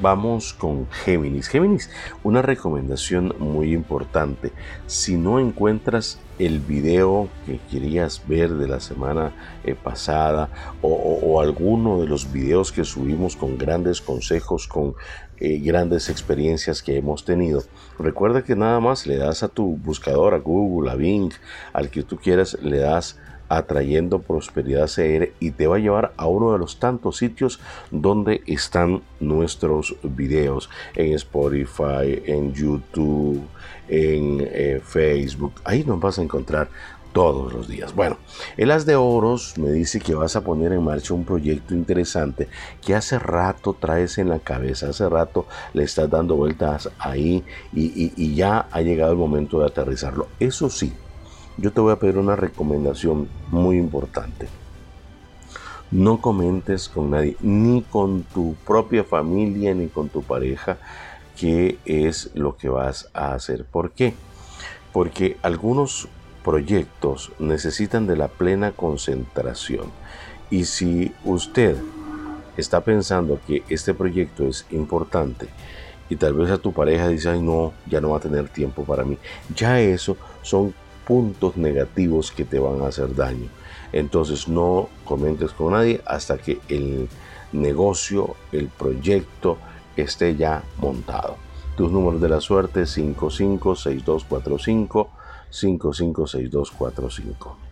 vamos con Géminis. Géminis, una recomendación muy importante. Si no encuentras el video que querías ver de la semana eh, pasada o, alguno de los videos que subimos con grandes consejos, con eh, grandes experiencias que hemos tenido, recuerda que nada más le das a tu buscador, a Google, a Bing, al que tú quieras, le das atrayendo prosperidad CR y te va a llevar a uno de los tantos sitios donde están nuestros videos en Spotify, en YouTube, en eh, Facebook. Ahí nos vas a encontrar todos los días. Bueno, el As de Oros me dice que vas a poner en marcha un proyecto interesante que hace rato traes en la cabeza, hace rato le estás dando vueltas ahí y ya ha llegado el momento de aterrizarlo. Eso sí, yo te voy a pedir una recomendación muy importante. No comentes con nadie, ni con tu propia familia, ni con tu pareja, qué es lo que vas a hacer. ¿Por qué? Porque algunos proyectos necesitan de la plena concentración. Y si usted está pensando que este proyecto es importante y tal vez a tu pareja dice, ay no, ya no va a tener tiempo para mí, ya eso son puntos negativos que te van a hacer daño. Entonces no comentes con nadie hasta que el negocio, el proyecto esté ya montado. Tus números de la suerte 556245 556245.